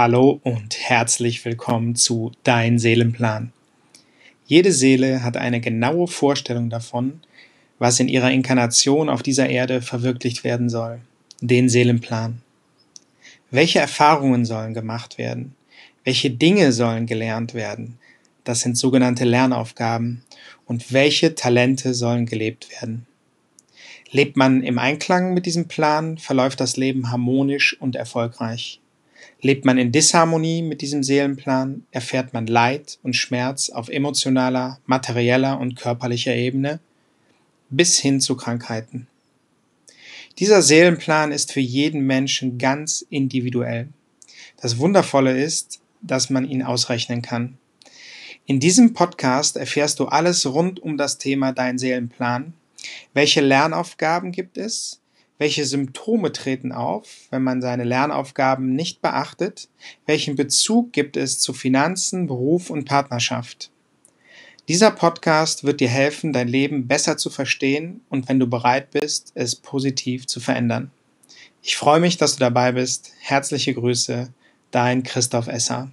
Hallo und herzlich willkommen zu Dein Seelenplan. Jede Seele hat eine genaue Vorstellung davon, was in ihrer Inkarnation auf dieser Erde verwirklicht werden soll, den Seelenplan. Welche Erfahrungen sollen gemacht werden? Welche Dinge sollen gelernt werden? Das sind sogenannte Lernaufgaben. Und welche Talente sollen gelebt werden? Lebt man im Einklang mit diesem Plan, verläuft das Leben harmonisch und erfolgreich. Lebt man in Disharmonie mit diesem Seelenplan, erfährt man Leid und Schmerz auf emotionaler, materieller und körperlicher Ebene bis hin zu Krankheiten. Dieser Seelenplan ist für jeden Menschen ganz individuell. Das Wundervolle ist, dass man ihn ausrechnen kann. In diesem Podcast erfährst du alles rund um das Thema Dein Seelenplan. Welche Lernaufgaben gibt es? Welche Symptome treten auf, wenn man seine Lernaufgaben nicht beachtet? Welchen Bezug gibt es zu Finanzen, Beruf und Partnerschaft? Dieser Podcast wird dir helfen, dein Leben besser zu verstehen und wenn du bereit bist, es positiv zu verändern. Ich freue mich, dass du dabei bist. Herzliche Grüße, dein Christoph Esser.